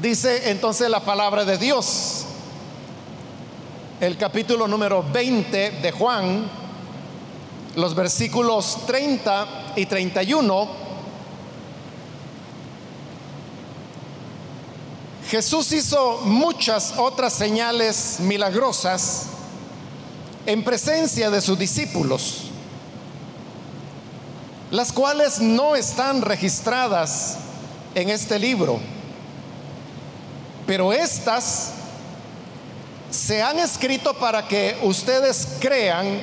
Dice entonces la palabra de Dios, el capítulo número 20 de Juan, los versículos 30 y 31. Jesús hizo muchas otras señales milagrosas en presencia de sus discípulos, las cuales no están registradas en este libro, pero estas se han escrito para que ustedes crean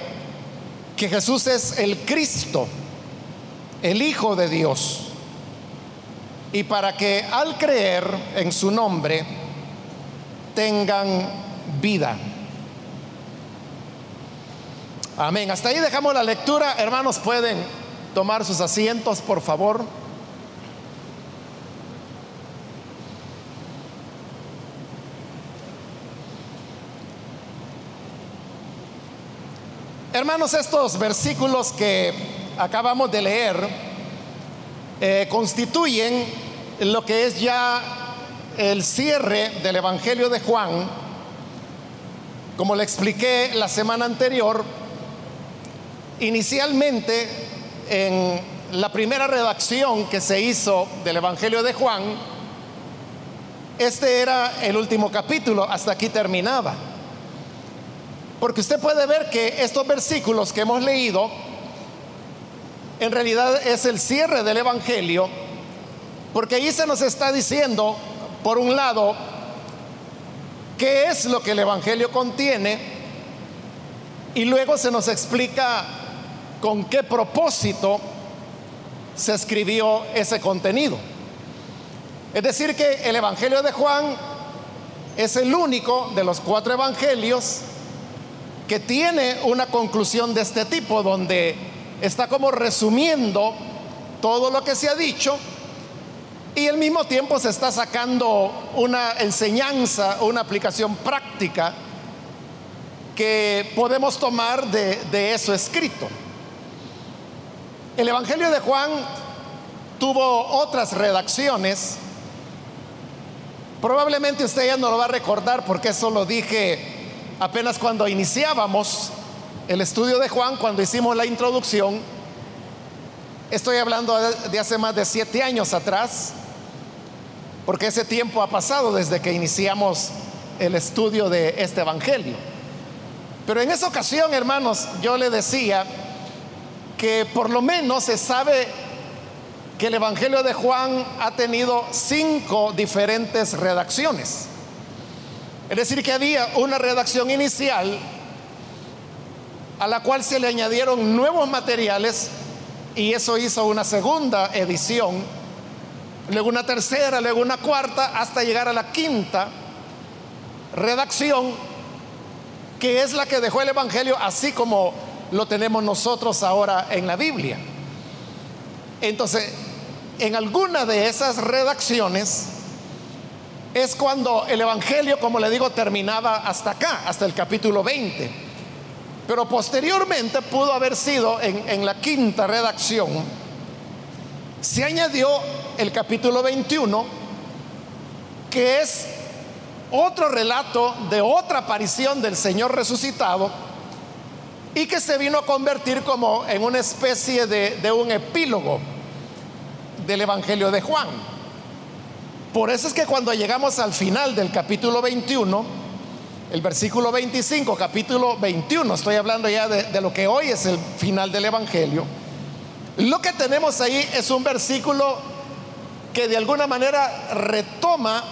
que Jesús es el Cristo, el Hijo de Dios, y para que al creer en su nombre tengan vida. Amén. Hasta ahí dejamos la lectura. Hermanos, pueden tomar sus asientos, por favor. Hermanos, estos versículos que acabamos de leer eh, constituyen lo que es ya el cierre del Evangelio de Juan. Como le expliqué la semana anterior, Inicialmente, en la primera redacción que se hizo del Evangelio de Juan, este era el último capítulo, hasta aquí terminaba. Porque usted puede ver que estos versículos que hemos leído, en realidad es el cierre del Evangelio, porque ahí se nos está diciendo, por un lado, qué es lo que el Evangelio contiene, y luego se nos explica con qué propósito se escribió ese contenido. Es decir, que el Evangelio de Juan es el único de los cuatro evangelios que tiene una conclusión de este tipo, donde está como resumiendo todo lo que se ha dicho y al mismo tiempo se está sacando una enseñanza, una aplicación práctica que podemos tomar de, eso escrito. El Evangelio de Juan tuvo otras redacciones. Probablemente usted ya no lo va a recordar porque eso lo dije apenas cuando iniciábamos el estudio de Juan, cuando hicimos la introducción. Estoy hablando de hace más de siete años atrás, porque ese tiempo ha pasado desde que iniciamos el estudio de este Evangelio. Pero en esa ocasión, hermanos, yo le decía que por lo menos se sabe que el Evangelio de Juan ha tenido cinco diferentes redacciones. Es decir, que había una redacción inicial a la cual se le añadieron nuevos materiales y eso hizo una segunda edición, luego una tercera, luego una cuarta, hasta llegar a la quinta redacción, que es la que dejó el Evangelio así como lo tenemos nosotros ahora en la Biblia. Entonces, en alguna de esas redacciones es cuando el Evangelio, como le digo, terminaba hasta acá, hasta el capítulo 20. Pero posteriormente pudo haber sido en, la quinta redacción, se añadió el capítulo 21, que es otro relato de otra aparición del Señor resucitado y que se vino a convertir como en una especie de, un epílogo del Evangelio de Juan. Por eso es que cuando llegamos al final del capítulo 21, el versículo 25, capítulo 21, estoy hablando ya de, lo que hoy es el final del Evangelio, lo que tenemos ahí es un versículo que de alguna manera retoma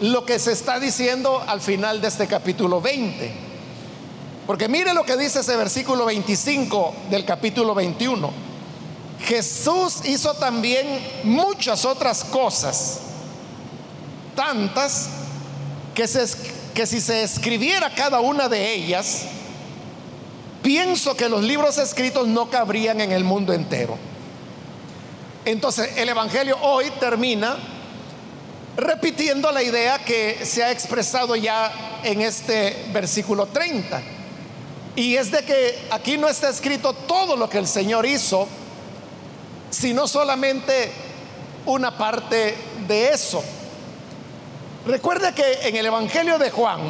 lo que se está diciendo al final de este capítulo 20. Porque mire lo que dice ese versículo 25 del capítulo 21. Jesús hizo también muchas otras cosas, tantas que, si se escribiera cada una de ellas, pienso que los libros escritos no cabrían en el mundo entero. Entonces el Evangelio hoy termina repitiendo la idea que se ha expresado ya en este versículo 30 y es de que aquí no está escrito todo lo que el Señor hizo, sino solamente una parte de eso. Recuerde que en el Evangelio de Juan,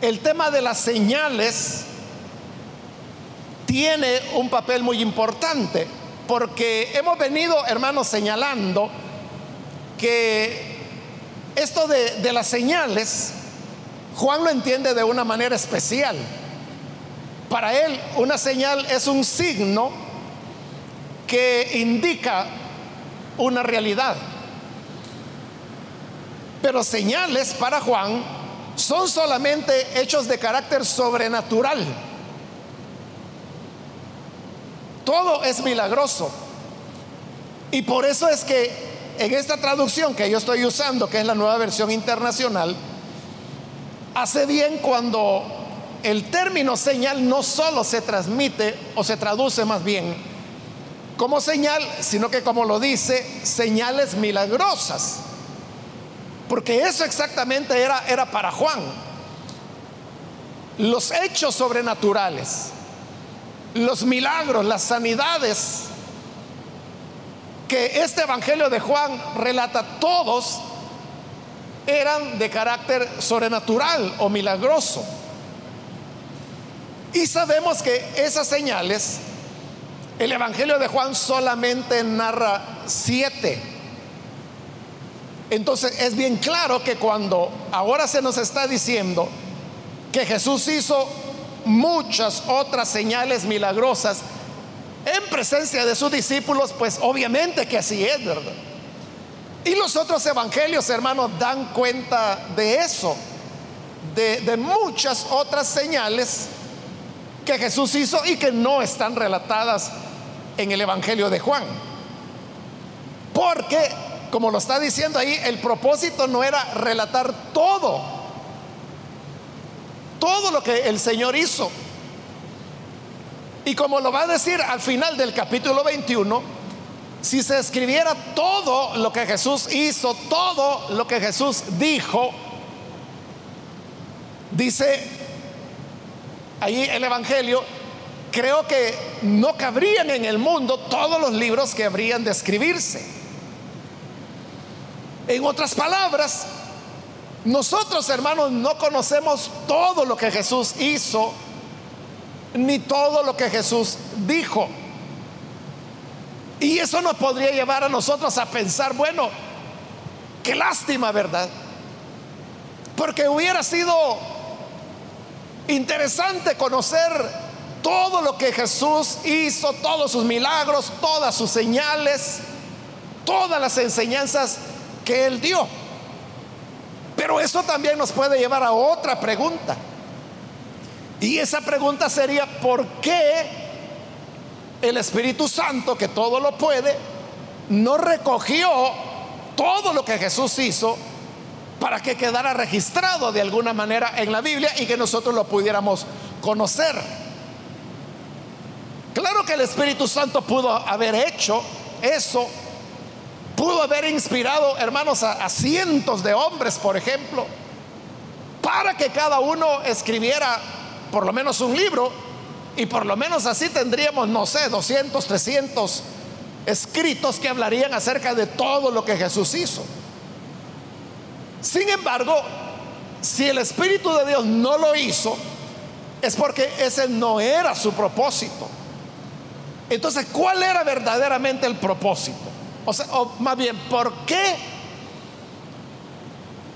el tema de las señales tiene un papel muy importante, porque hemos venido, hermanos, señalando que esto de, de las señales, Juan lo entiende de una manera especial. Para él, una señal es un signo que indica una realidad. Pero señales para Juan son solamente hechos de carácter sobrenatural. Todo es milagroso. Y por eso es que en esta traducción que yo estoy usando, que es la nueva versión internacional, hace bien cuando el término señal no solo se transmite o se traduce más bien como señal, sino que como lo dice, señales milagrosas. Porque eso exactamente era, era para Juan. Los hechos sobrenaturales, los milagros, las sanidades que este Evangelio de Juan relata todos eran de carácter sobrenatural o milagroso. Y sabemos que esas señales, el Evangelio de Juan solamente narra siete. Entonces es bien claro que cuando ahora se nos está diciendo que Jesús hizo muchas otras señales milagrosas en presencia de sus discípulos, pues obviamente que así es, ¿verdad? Y los otros evangelios, hermanos, dan cuenta de eso, de, de muchas otras señales que Jesús hizo y que no están relatadas en el Evangelio de Juan. Porque, como lo está diciendo ahí, el propósito no era relatar todo, todo lo que el Señor hizo. Y como lo va a decir al final del capítulo 21, si se escribiera todo lo que Jesús hizo, todo lo que Jesús dijo, dice ahí el Evangelio, creo que no cabrían en el mundo todos los libros que habrían de escribirse. En otras palabras, nosotros hermanos no conocemos todo lo que Jesús hizo, ni todo lo que Jesús dijo. Y eso nos podría llevar a nosotros a pensar, bueno, qué lástima, ¿verdad? Porque hubiera sido Interesante conocer todo lo que Jesús hizo, todos sus milagros, todas sus señales, todas las enseñanzas que él dio. Pero eso también nos puede llevar a otra pregunta. Y esa pregunta sería, ¿por qué el Espíritu Santo, que todo lo puede, no recogió todo lo que Jesús hizo para que quedara registrado de alguna manera en la Biblia y que nosotros lo pudiéramos conocer. Claro que el Espíritu Santo pudo haber hecho eso, pudo haber inspirado, hermanos, a, cientos de hombres, por ejemplo, para que cada uno escribiera por lo menos un libro y por lo menos así tendríamos, no sé, 200, 300 escritos que hablarían acerca de todo lo que Jesús hizo. Sin embargo, si el Espíritu de Dios no lo hizo, es porque ese no era su propósito. Entonces, ¿cuál era verdaderamente el propósito? O sea, más bien, ¿por qué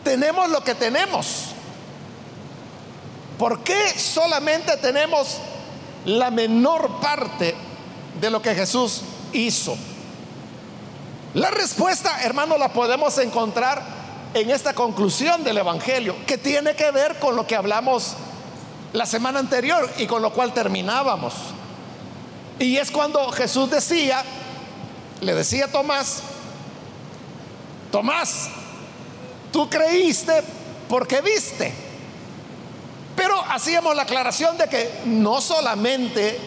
tenemos lo que tenemos? ¿Por qué solamente tenemos la menor parte de lo que Jesús hizo? La respuesta, hermano, la podemos encontrar en esta conclusión del Evangelio, que tiene que ver con lo que hablamos la semana anterior y con lo cual terminábamos. Y es cuando Jesús decía, le decía Tomás, Tomás, tú creíste porque viste. Pero hacíamos la aclaración de que no solamente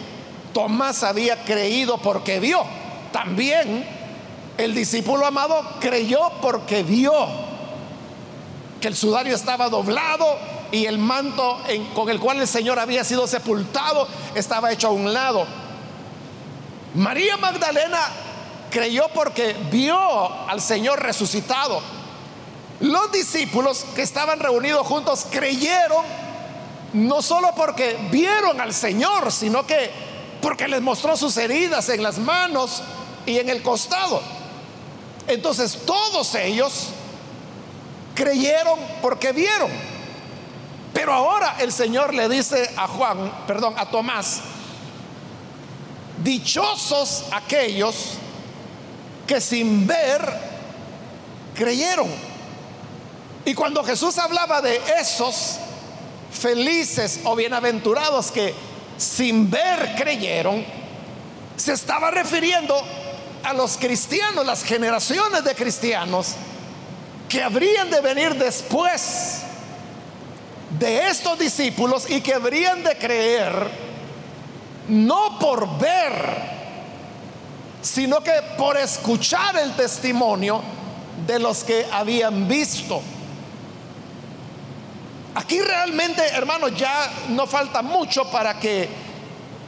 Tomás había creído porque vio, también el discípulo amado creyó porque vio que el sudario estaba doblado y el manto con el cual el Señor había sido sepultado estaba hecho a un lado. María Magdalena creyó porque vio al Señor resucitado. Los discípulos que estaban reunidos juntos creyeron no solo porque vieron al Señor, sino que porque les mostró sus heridas en las manos y en el costado. Entonces todos ellos creyeron porque vieron. Pero ahora el Señor le dice a Juan, perdón, a Tomás, dichosos aquellos que sin ver creyeron. Y cuando Jesús hablaba de esos felices o bienaventurados que sin ver creyeron, se estaba refiriendo a los cristianos, las generaciones de cristianos que habrían de venir después de estos discípulos y que habrían de creer no por ver, sino que por escuchar el testimonio de los que habían visto. Aquí realmente, hermanos, ya no falta mucho para que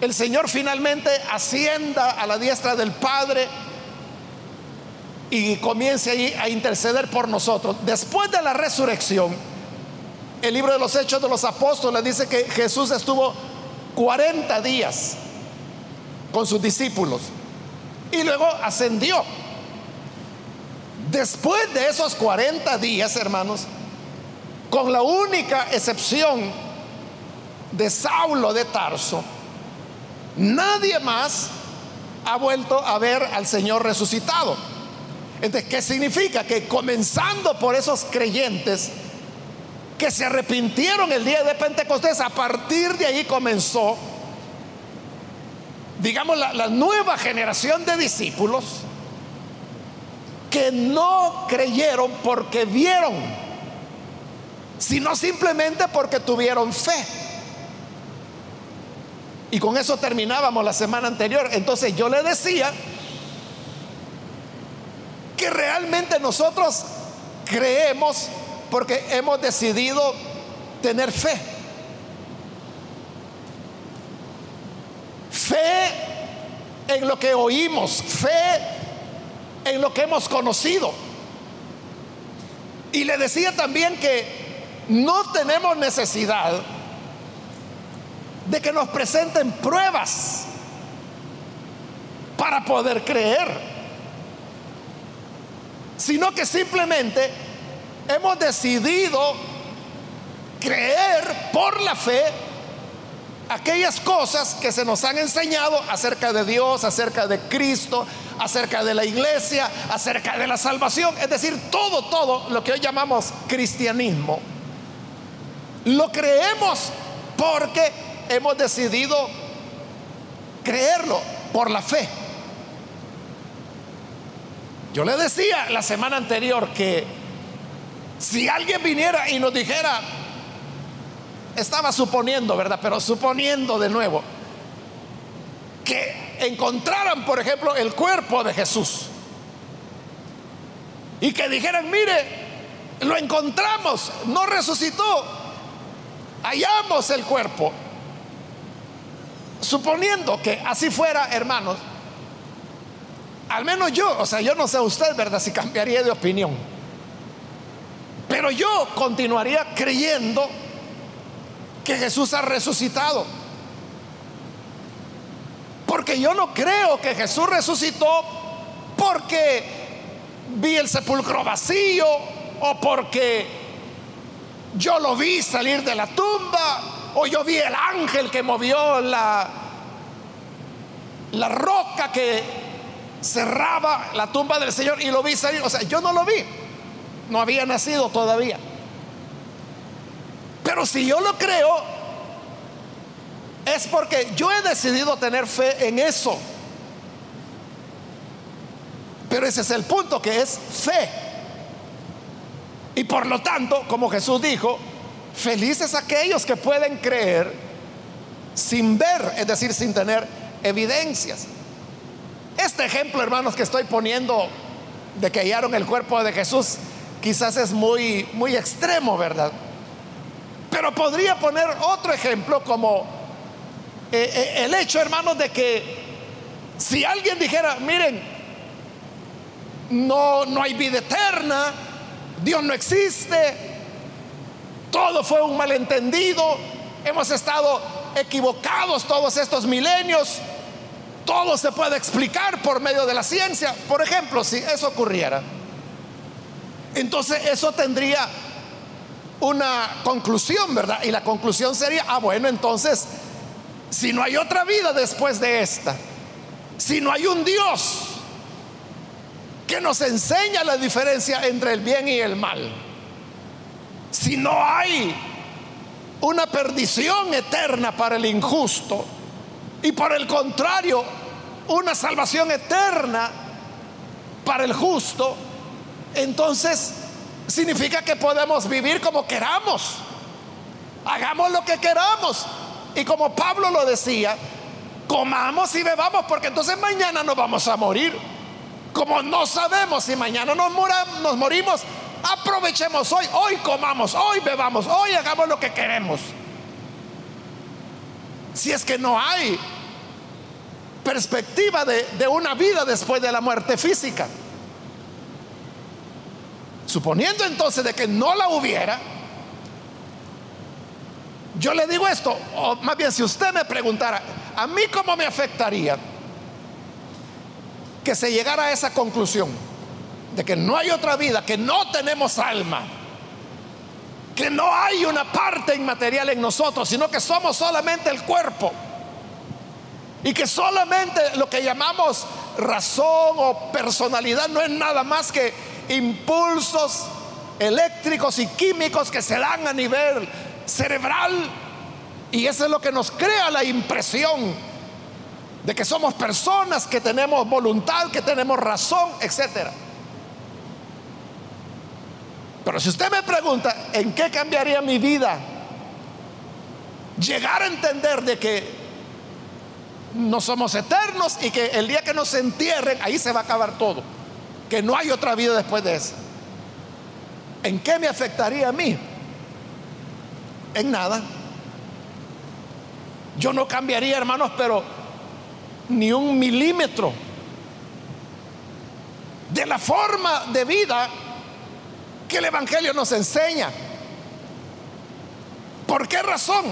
el Señor finalmente ascienda a la diestra del Padre y comience ahí a interceder por nosotros. Después de la resurrección, el libro de los Hechos de los Apóstoles dice que Jesús estuvo 40 días con sus discípulos y luego ascendió. Después de esos 40 días, hermanos, con la única excepción de Saulo de Tarso, nadie más ha vuelto a ver al Señor resucitado. Entonces, ¿qué significa? Que comenzando por esos creyentes que se arrepintieron el día de Pentecostés, a partir de ahí comenzó, digamos, la, la nueva generación de discípulos que no creyeron porque vieron sino simplemente porque tuvieron fe. Y con eso terminábamos la semana anterior. Entonces yo le decía que realmente nosotros creemos porque hemos decidido tener fe. Fe en lo que oímos, fe en lo que hemos conocido. Y le decía también que no tenemos necesidad de que nos presenten pruebas para poder creer, sino que simplemente hemos decidido creer por la fe aquellas cosas que se nos han enseñado acerca de Dios, acerca de Cristo, acerca de la iglesia, acerca de la salvación, es decir, todo, todo lo que hoy llamamos cristianismo lo creemos porque hemos decidido creerlo por la fe. Yo le decía la semana anterior que si alguien viniera y nos dijera, estaba suponiendo, ¿verdad? Pero suponiendo de nuevo, que encontraran, por ejemplo, el cuerpo de Jesús y que dijeran, mire, lo encontramos, no resucitó, hallamos el cuerpo. Suponiendo que así fuera, hermanos, al menos yo, o sea, yo no sé usted, ¿verdad? Si cambiaría de opinión. Pero yo continuaría creyendo que Jesús ha resucitado. Porque yo no creo que Jesús resucitó porque vi el sepulcro vacío o porque yo lo vi salir de la tumba o yo vi el ángel que movió la, la roca que cerraba la tumba del Señor y lo vi salir. O sea, yo no lo vi. No había nacido todavía. Pero si yo lo creo, es porque yo he decidido tener fe en eso. Pero ese es el punto, que es fe. Y por lo tanto, como Jesús dijo, felices aquellos que pueden creer sin ver, es decir, sin tener evidencias. Este ejemplo, hermanos, que estoy poniendo de que hallaron el cuerpo de Jesús, quizás es muy, muy extremo, ¿verdad? Pero podría poner otro ejemplo como eh, eh, el hecho, hermanos, de que si alguien dijera, miren, no, no hay vida eterna, Dios no existe, todo fue un malentendido, hemos estado equivocados todos estos milenios, todo se puede explicar por medio de la ciencia. Por ejemplo, si eso ocurriera, entonces eso tendría una conclusión, ¿verdad? Y la conclusión sería, ah, bueno, entonces, si no hay otra vida después de esta, si no hay un Dios que nos enseña la diferencia entre el bien y el mal, si no hay una perdición eterna para el injusto y por el contrario, una salvación eterna para el justo, entonces significa que podemos vivir como queramos. Hagamos lo que queramos. Y como Pablo lo decía, comamos y bebamos porque entonces mañana nos vamos a morir. Como no sabemos si mañana nos, nos morimos, aprovechemos hoy, hoy comamos, hoy bebamos, hoy hagamos lo que queremos. Si es que no hay perspectiva de, de una vida después de la muerte física. Suponiendo entonces de que no la hubiera, yo le digo esto, o más bien si usted me preguntara, ¿a mí cómo me afectaría que se llegara a esa conclusión de que no hay otra vida, que no tenemos alma, que no hay una parte inmaterial en nosotros, sino que somos solamente el cuerpo? Y que solamente lo que llamamos razón o personalidad no es nada más que impulsos eléctricos y químicos que se dan a nivel cerebral. Y eso es lo que nos crea la impresión de que somos personas, que tenemos voluntad, que tenemos razón, etc. Pero si usted me pregunta, ¿en qué cambiaría mi vida? Llegar a entender de que no somos eternos y que el día que nos entierren, ahí se va a acabar todo que no hay otra vida después de esa. ¿En qué me afectaría a mí? En nada. Yo no cambiaría, hermanos, pero ni un milímetro de la forma de vida que el Evangelio nos enseña. ¿Por qué razón?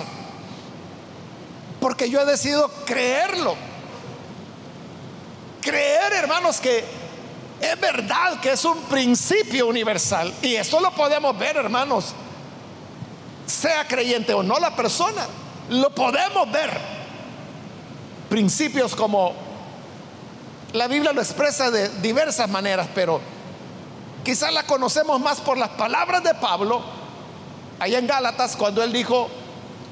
Porque yo he decidido creerlo. Creer, hermanos, que es verdad que es un principio universal y esto lo podemos ver, hermanos, sea creyente o no la persona, lo podemos ver. Principios como la Biblia lo expresa de diversas maneras, pero quizás la conocemos más por las palabras de Pablo, allá en Gálatas, cuando él dijo,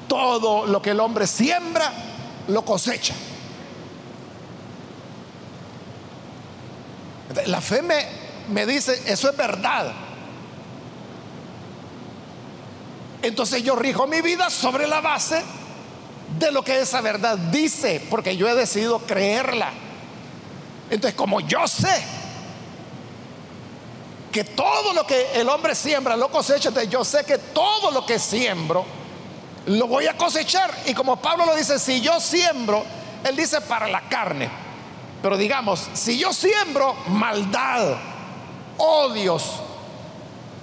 todo lo que el hombre siembra, lo cosecha. La fe me, me dice, eso es verdad. Entonces yo rijo mi vida sobre la base de lo que esa verdad dice, porque yo he decidido creerla. Entonces, como yo sé que todo lo que el hombre siembra lo cosecha, yo sé que todo lo que siembro lo voy a cosechar. Y como Pablo lo dice, si yo siembro, él dice para la carne. Pero digamos, si yo siembro maldad, odios,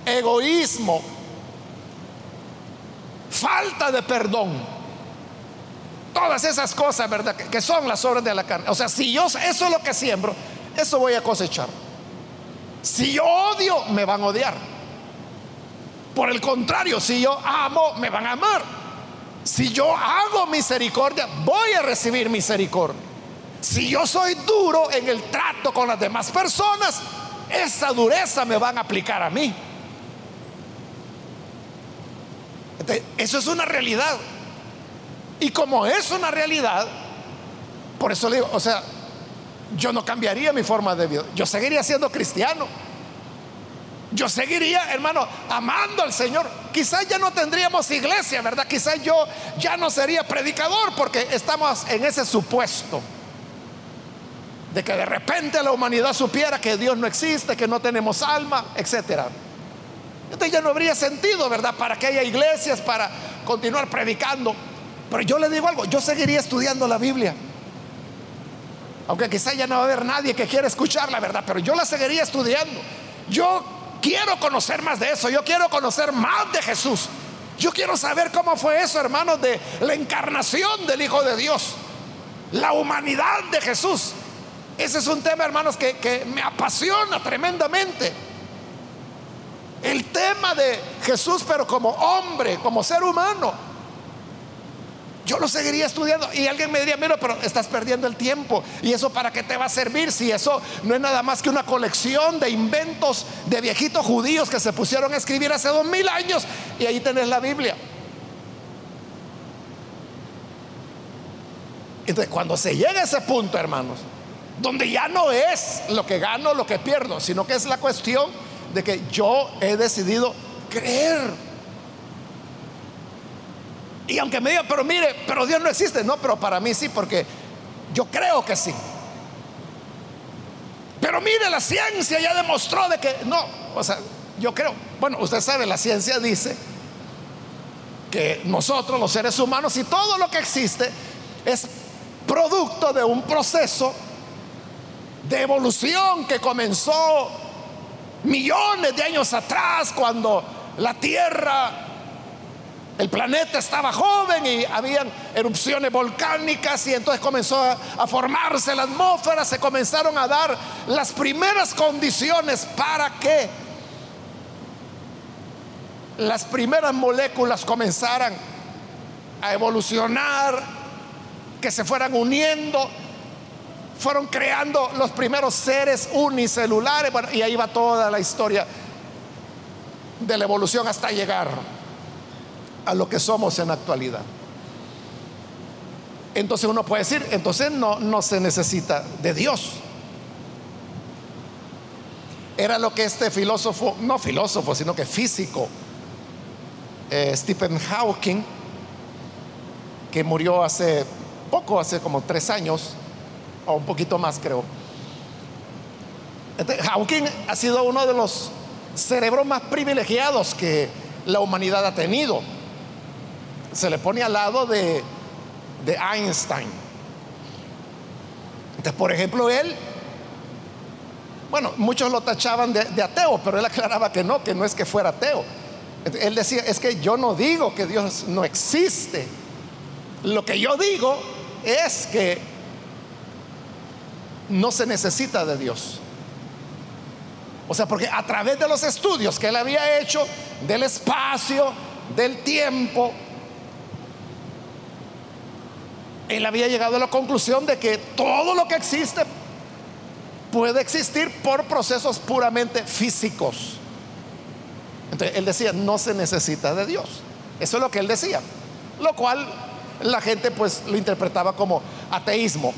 egoísmo, falta de perdón, todas esas cosas, ¿verdad? Que son las obras de la carne. O sea, si yo eso es lo que siembro, eso voy a cosechar. Si yo odio, me van a odiar. Por el contrario, si yo amo, me van a amar. Si yo hago misericordia, voy a recibir misericordia. Si yo soy duro en el trato con las demás personas, esa dureza me van a aplicar a mí. Eso es una realidad. Y como es una realidad, por eso le digo, o sea, yo no cambiaría mi forma de vida. Yo seguiría siendo cristiano. Yo seguiría, hermano, amando al Señor. Quizás ya no tendríamos iglesia, ¿verdad? Quizás yo ya no sería predicador porque estamos en ese supuesto de que de repente la humanidad supiera que Dios no existe, que no tenemos alma, etc. Entonces ya no habría sentido, ¿verdad? Para que haya iglesias, para continuar predicando. Pero yo le digo algo, yo seguiría estudiando la Biblia. Aunque quizá ya no va a haber nadie que quiera escuchar la verdad, pero yo la seguiría estudiando. Yo quiero conocer más de eso, yo quiero conocer más de Jesús. Yo quiero saber cómo fue eso, hermanos, de la encarnación del Hijo de Dios, la humanidad de Jesús. Ese es un tema, hermanos, que, me apasiona tremendamente. El tema de Jesús, pero como hombre, como ser humano. Yo lo seguiría estudiando y alguien me diría, mira, pero estás perdiendo el tiempo. ¿Y eso para qué te va a servir si eso no es nada más que una colección de inventos de viejitos judíos que se pusieron a escribir hace dos mil años y ahí tenés la Biblia? Entonces, cuando se llega a ese punto, hermanos, donde ya no es lo que gano, lo que pierdo, sino que es la cuestión de que yo he decidido creer y aunque me diga, pero mire, pero Dios no existe. No, pero para mí sí, porque yo creo que sí. Pero mire, la ciencia ya demostró de que no. O sea, yo creo. Bueno, usted sabe, la ciencia dice que nosotros, los seres humanos, y todo lo que existe es producto de un proceso de evolución que comenzó millones de años atrás, cuando la Tierra el planeta estaba joven y habían erupciones volcánicas y entonces comenzó a, formarse la atmósfera, se comenzaron a dar las primeras condiciones para que las primeras moléculas comenzaran a evolucionar, que se fueran uniendo, fueron creando los primeros seres unicelulares, y ahí va toda la historia de la evolución hasta llegar a lo que somos en la actualidad. Entonces uno puede decir, entonces no, no se necesita de Dios. Era lo que este filósofo, no filósofo, sino que físico, eh, Stephen Hawking, que murió hace poco, hace como tres años, o un poquito más creo. Hawking ha sido uno de los cerebros más privilegiados que la humanidad ha tenido se le pone al lado de, Einstein. Entonces, por ejemplo, él, bueno, muchos lo tachaban de, de, ateo, pero él aclaraba que no, que no es que fuera ateo. Él decía, es que yo no digo que Dios no existe. Lo que yo digo es que no se necesita de Dios. O sea, porque a través de los estudios que él había hecho del espacio, del tiempo, él había llegado a la conclusión de que todo lo que existe puede existir por procesos puramente físicos. Entonces él decía, no se necesita de Dios. Eso es lo que él decía. Lo cual la gente pues lo interpretaba como ateísmo.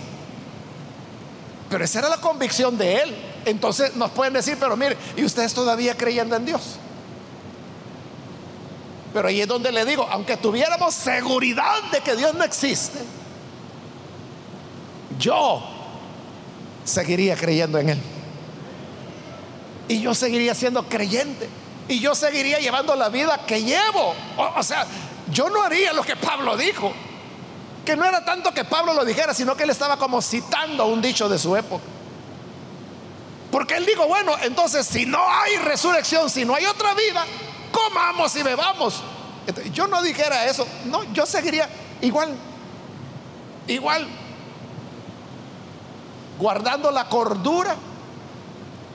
Pero esa era la convicción de él. Entonces nos pueden decir, pero mire, ¿y ustedes todavía creyendo en Dios? Pero ahí es donde le digo, aunque tuviéramos seguridad de que Dios no existe, yo seguiría creyendo en Él. Y yo seguiría siendo creyente. Y yo seguiría llevando la vida que llevo. O, sea, yo no haría lo que Pablo dijo. Que no era tanto que Pablo lo dijera, sino que él estaba como citando un dicho de su época. Porque él dijo, bueno, entonces si no hay resurrección, si no hay otra vida, comamos y bebamos. yo no dijera eso, no, yo seguiría igual, igual guardando la cordura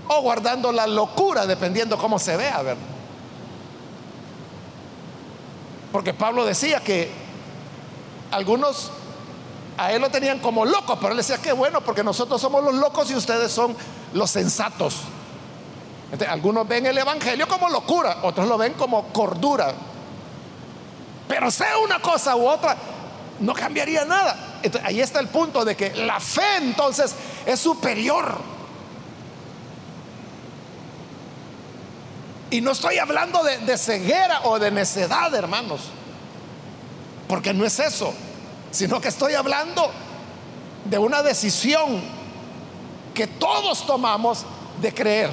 o guardando la locura, dependiendo cómo se vea, ¿verdad? Porque Pablo decía que algunos a él lo tenían como loco, pero él decía que bueno, porque nosotros somos los locos y ustedes son los sensatos. algunos ven el Evangelio como locura, otros lo ven como cordura. Pero sea una cosa u otra, no cambiaría nada ahí está el punto de que la fe entonces es superior. Y no estoy hablando de ceguera o de necedad, hermanos, porque no es eso, sino que estoy hablando de una decisión que todos tomamos de creer.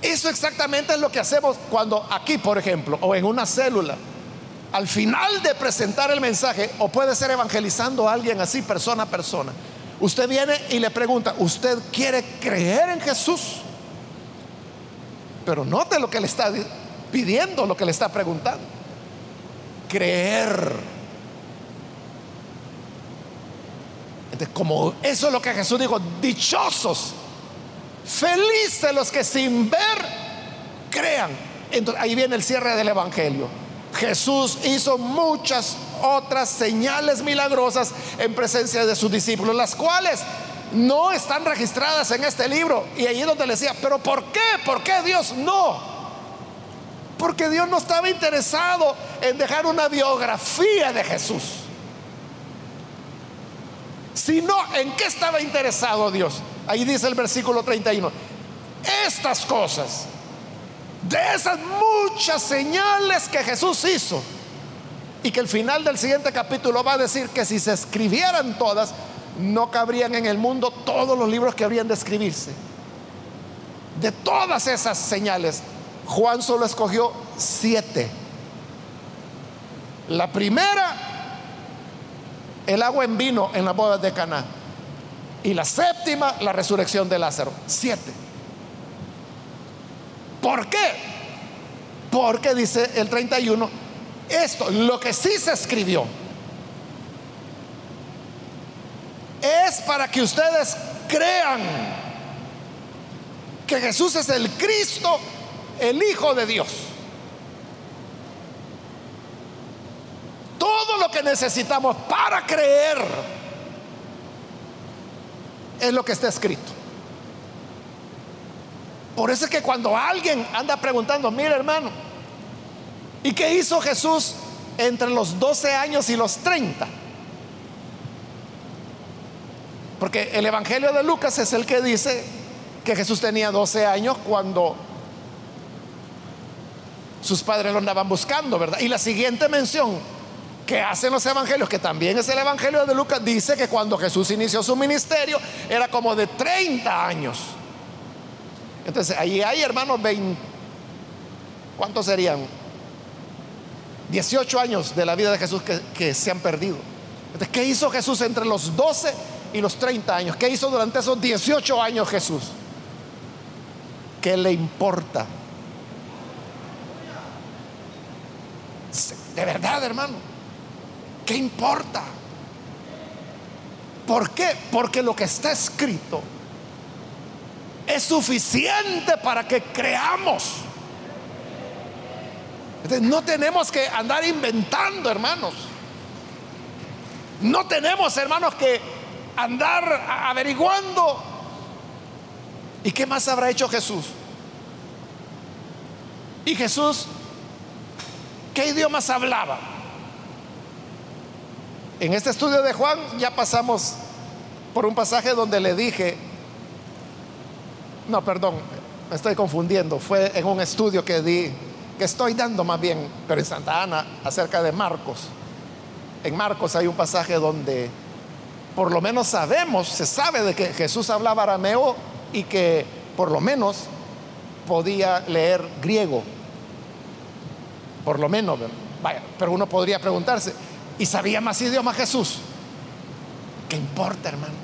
Eso exactamente es lo que hacemos cuando aquí, por ejemplo, o en una célula, al final de presentar el mensaje, o puede ser evangelizando a alguien así, persona a persona, usted viene y le pregunta, ¿usted quiere creer en Jesús? Pero note lo que le está pidiendo, lo que le está preguntando. Creer. Entonces, como eso es lo que Jesús dijo, dichosos, felices los que sin ver crean. Entonces, ahí viene el cierre del Evangelio. Jesús hizo muchas otras señales milagrosas en presencia de sus discípulos, las cuales no están registradas en este libro. Y allí donde le decía, pero ¿por qué? ¿Por qué Dios no? Porque Dios no estaba interesado en dejar una biografía de Jesús, sino en qué estaba interesado Dios. Ahí dice el versículo 31. Estas cosas, de esas muchas señales que Jesús hizo, y que el final del siguiente capítulo va a decir que si se escribieran todas, no cabrían en el mundo todos los libros que habrían de escribirse. De todas esas señales, Juan solo escogió siete. La primera, el agua en vino en la boda de Caná. Y la séptima, la resurrección de Lázaro. Siete. ¿Por qué? Porque dice el 31, esto, lo que sí se escribió, es para que ustedes crean que Jesús es el Cristo, el Hijo de Dios. Todo lo que necesitamos para creer es lo que está escrito. Por eso es que cuando alguien anda preguntando, mira hermano, ¿y qué hizo Jesús entre los 12 años y los 30? Porque el Evangelio de Lucas es el que dice que Jesús tenía 12 años cuando sus padres lo andaban buscando, ¿verdad? Y la siguiente mención que hacen los evangelios, que también es el Evangelio de Lucas, dice que cuando Jesús inició su ministerio era como de 30 años. Entonces, ahí hay hermanos 20, ¿cuántos serían? 18 años de la vida de Jesús que, que se han perdido. Entonces, ¿qué hizo Jesús entre los 12 y los 30 años. ¿Qué hizo durante esos 18 años Jesús? ¿Qué le importa? De verdad, hermano. ¿Qué importa? ¿Por qué? Porque lo que está escrito es suficiente para que creamos. no tenemos que andar inventando, hermanos. No tenemos, hermanos, que andar averiguando. ¿Y qué más habrá hecho Jesús? Y Jesús, ¿qué idiomas hablaba? En este estudio de Juan ya pasamos por un pasaje donde le dije, no, perdón, me estoy confundiendo, fue en un estudio que di, que estoy dando más bien, pero en Santa Ana, acerca de Marcos. En Marcos hay un pasaje donde por lo menos sabemos, se sabe de que Jesús hablaba arameo y que por lo menos podía leer griego. Por lo menos, vaya, pero uno podría preguntarse, ¿y sabía más idiomas Jesús? ¿Qué importa, hermano?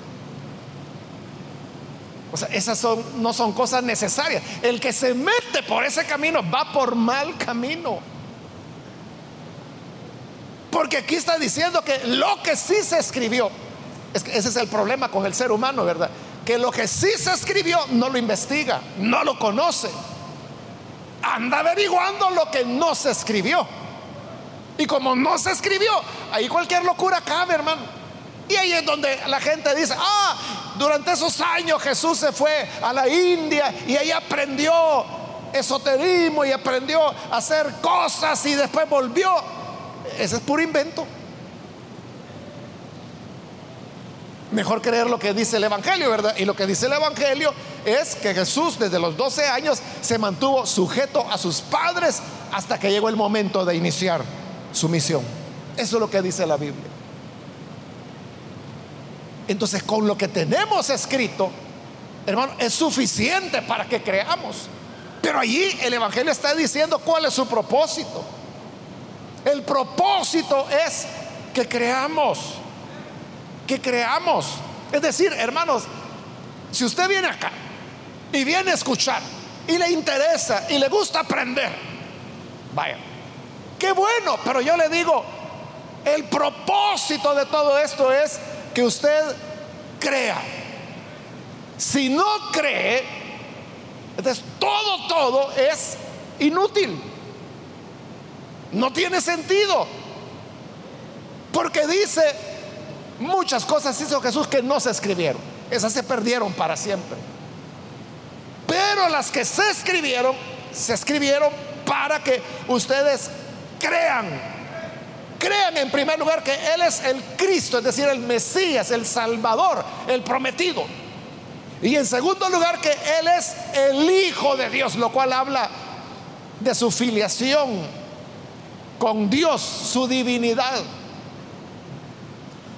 O sea, esas son, no son cosas necesarias. El que se mete por ese camino va por mal camino. Porque aquí está diciendo que lo que sí se escribió, ese es el problema con el ser humano, ¿verdad? Que lo que sí se escribió no lo investiga, no lo conoce. Anda averiguando lo que no se escribió. Y como no se escribió, ahí cualquier locura cabe, hermano. Y ahí es donde la gente dice, ah, durante esos años Jesús se fue a la India y ahí aprendió esoterismo y aprendió a hacer cosas y después volvió. Ese es puro invento. mejor creer lo que dice el Evangelio, ¿verdad? Y lo que dice el Evangelio es que Jesús desde los 12 años se mantuvo sujeto a sus padres hasta que llegó el momento de iniciar su misión. Eso es lo que dice la Biblia. Entonces, con lo que tenemos escrito, hermano, es suficiente para que creamos. Pero allí el Evangelio está diciendo cuál es su propósito. El propósito es que creamos que creamos. Es decir, hermanos, si usted viene acá y viene a escuchar y le interesa y le gusta aprender. Vaya, qué bueno, pero yo le digo, el propósito de todo esto es que usted crea. Si no cree, entonces todo, todo es inútil. No tiene sentido. Porque dice, muchas cosas hizo Jesús que no se escribieron. Esas se perdieron para siempre. Pero las que se escribieron, se escribieron para que ustedes crean. Crean en primer lugar que Él es el Cristo, es decir, el Mesías, el Salvador, el prometido. Y en segundo lugar que Él es el Hijo de Dios, lo cual habla de su filiación con Dios, su divinidad.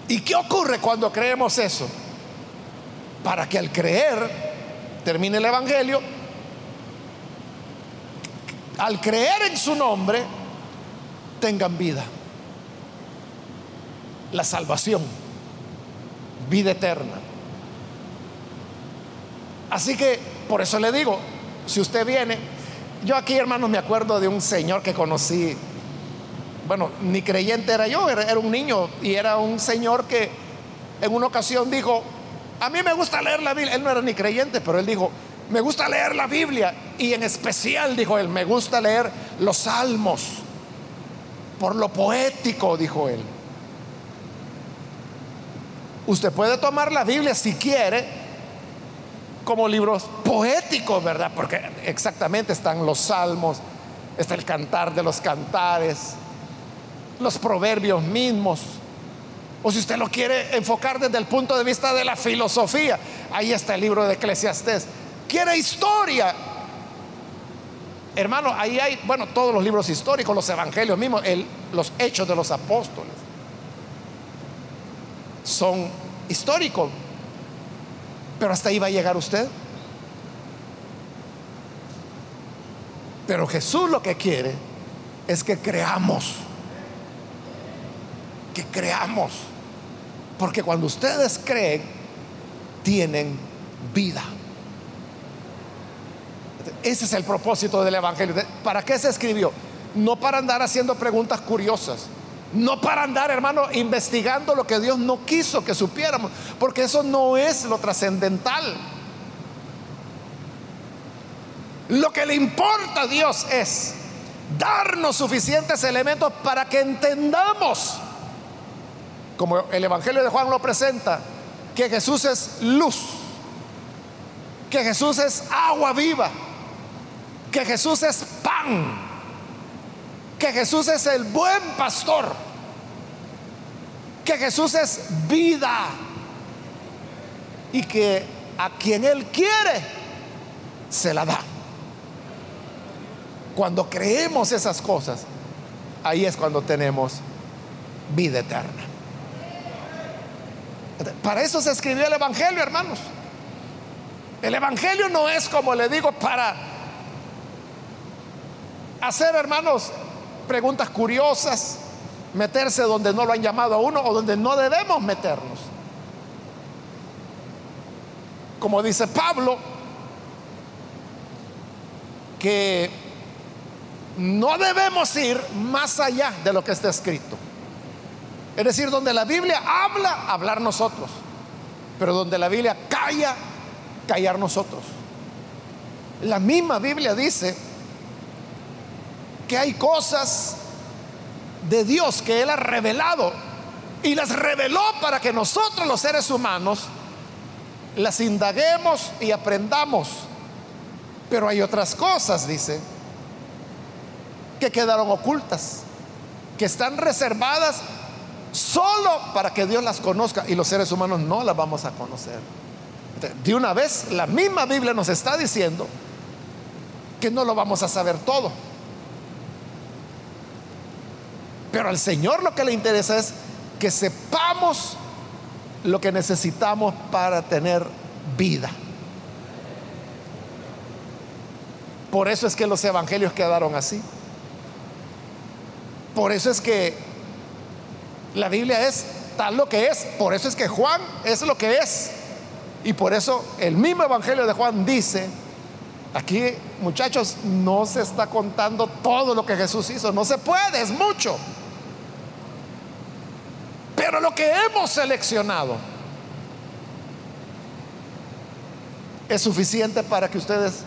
¿Y qué ocurre cuando creemos eso? Para que al creer termine el Evangelio, al creer en su nombre, tengan vida. La salvación, vida eterna. Así que, por eso le digo, si usted viene, yo aquí hermanos me acuerdo de un señor que conocí bueno, ni creyente era yo, era, un niño y era un señor que en una ocasión dijo, a mí me gusta leer la Biblia. Él no era ni creyente, pero él dijo, me gusta leer la Biblia y en especial, dijo él, me gusta leer los salmos por lo poético, dijo él. Usted puede tomar la Biblia si quiere como libros poéticos, ¿verdad? Porque exactamente están los salmos, está el cantar de los cantares, los proverbios mismos. O si usted lo quiere enfocar desde el punto de vista de la filosofía, ahí está el libro de Eclesiastés. Quiere historia. Hermano, ahí hay, bueno, todos los libros históricos, los evangelios mismos, los hechos de los apóstoles. Son históricos. Pero hasta ahí va a llegar usted. Pero Jesús lo que quiere es que creamos que creamos. Porque cuando ustedes creen, tienen vida. Ese es el propósito del Evangelio. ¿Para qué se escribió? No para andar haciendo preguntas curiosas. No para andar, hermano, investigando lo que Dios no quiso que supiéramos. Porque eso no es lo trascendental. Lo que le importa a Dios es darnos suficientes elementos para que entendamos como el Evangelio de Juan lo presenta, que Jesús es luz, que Jesús es agua viva, que Jesús es pan, que Jesús es el buen pastor, que Jesús es vida y que a quien Él quiere se la da. Cuando creemos esas cosas, ahí es cuando tenemos vida eterna. Para eso se escribió el Evangelio, hermanos. El Evangelio no es, como le digo, para hacer, hermanos, preguntas curiosas, meterse donde no lo han llamado a uno o donde no debemos meternos. Como dice Pablo, que no debemos ir más allá de lo que está escrito. Es decir, donde la Biblia habla, hablar nosotros. Pero donde la Biblia calla, callar nosotros. La misma Biblia dice que hay cosas de Dios que Él ha revelado y las reveló para que nosotros los seres humanos las indaguemos y aprendamos. Pero hay otras cosas, dice, que quedaron ocultas, que están reservadas solo para que Dios las conozca y los seres humanos no las vamos a conocer. De una vez, la misma Biblia nos está diciendo que no lo vamos a saber todo. Pero al Señor lo que le interesa es que sepamos lo que necesitamos para tener vida. Por eso es que los evangelios quedaron así. Por eso es que la Biblia es tal lo que es. Por eso es que Juan es lo que es. Y por eso el mismo Evangelio de Juan dice, aquí muchachos, no se está contando todo lo que Jesús hizo, no se puede, es mucho. Pero lo que hemos seleccionado es suficiente para que ustedes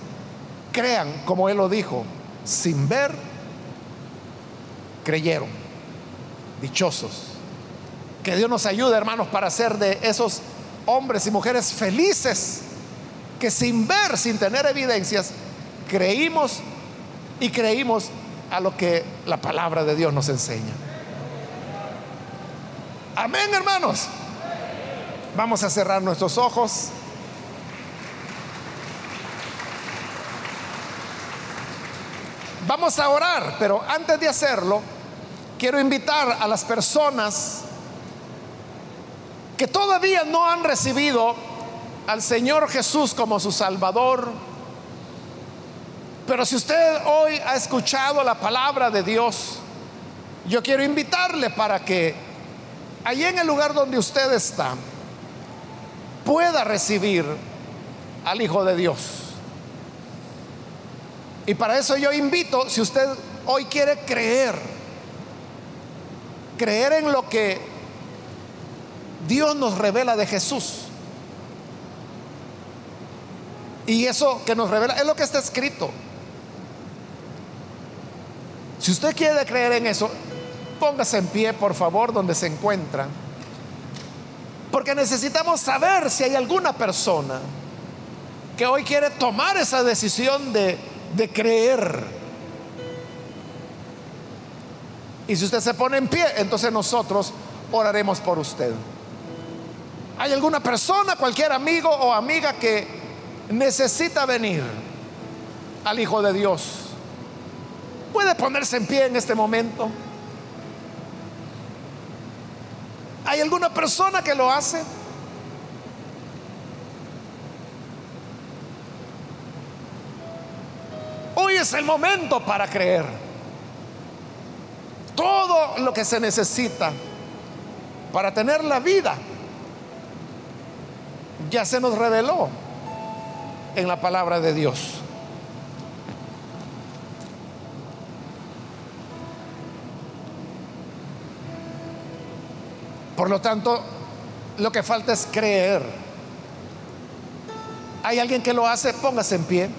crean, como Él lo dijo, sin ver, creyeron. Dichosos. Que Dios nos ayude, hermanos, para ser de esos hombres y mujeres felices que sin ver, sin tener evidencias, creímos y creímos a lo que la palabra de Dios nos enseña. Amén, hermanos. Vamos a cerrar nuestros ojos. Vamos a orar, pero antes de hacerlo, quiero invitar a las personas que todavía no han recibido al Señor Jesús como su Salvador. Pero si usted hoy ha escuchado la palabra de Dios, yo quiero invitarle para que allí en el lugar donde usted está pueda recibir al Hijo de Dios. Y para eso yo invito, si usted hoy quiere creer, creer en lo que Dios nos revela de Jesús. Y eso que nos revela es lo que está escrito. Si usted quiere creer en eso, póngase en pie, por favor, donde se encuentra. Porque necesitamos saber si hay alguna persona que hoy quiere tomar esa decisión de de creer. Y si usted se pone en pie, entonces nosotros oraremos por usted. ¿Hay alguna persona, cualquier amigo o amiga que necesita venir al Hijo de Dios? ¿Puede ponerse en pie en este momento? ¿Hay alguna persona que lo hace? Hoy es el momento para creer. Todo lo que se necesita para tener la vida ya se nos reveló en la palabra de Dios. Por lo tanto, lo que falta es creer. ¿Hay alguien que lo hace? Póngase en pie.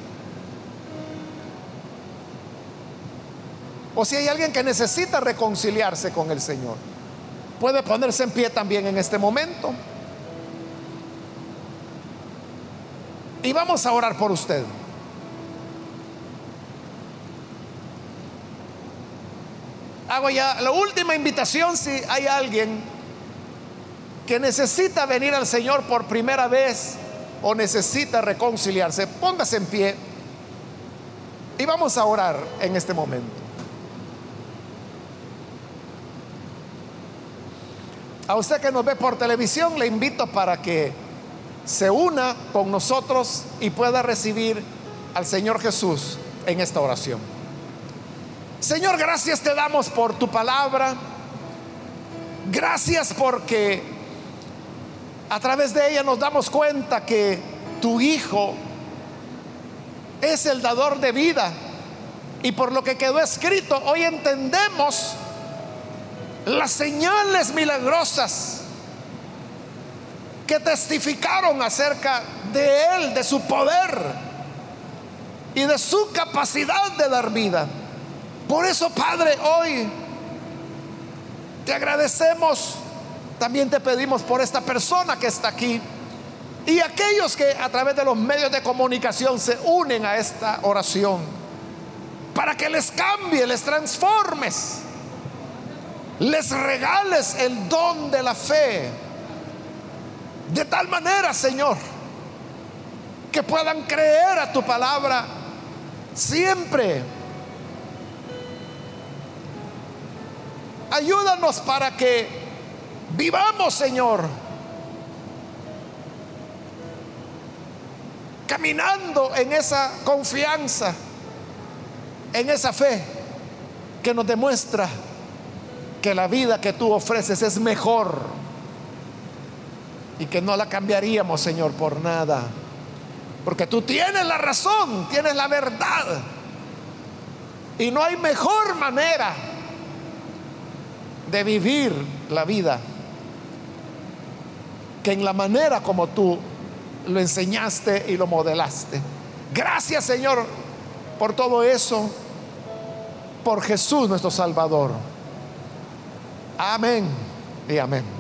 O si hay alguien que necesita reconciliarse con el Señor, puede ponerse en pie también en este momento. Y vamos a orar por usted. Hago ya la última invitación si hay alguien que necesita venir al Señor por primera vez o necesita reconciliarse, póngase en pie y vamos a orar en este momento. A usted que nos ve por televisión, le invito para que se una con nosotros y pueda recibir al Señor Jesús en esta oración. Señor, gracias te damos por tu palabra. Gracias porque a través de ella nos damos cuenta que tu Hijo es el dador de vida. Y por lo que quedó escrito, hoy entendemos las señales milagrosas que testificaron acerca de Él, de su poder y de su capacidad de dar vida. Por eso, Padre, hoy te agradecemos, también te pedimos por esta persona que está aquí y aquellos que a través de los medios de comunicación se unen a esta oración, para que les cambie, les transformes les regales el don de la fe. De tal manera, Señor, que puedan creer a tu palabra siempre. Ayúdanos para que vivamos, Señor, caminando en esa confianza, en esa fe que nos demuestra que la vida que tú ofreces es mejor y que no la cambiaríamos, Señor, por nada. Porque tú tienes la razón, tienes la verdad. Y no hay mejor manera de vivir la vida que en la manera como tú lo enseñaste y lo modelaste. Gracias Señor por todo eso, por Jesús nuestro Salvador. Amén y amén.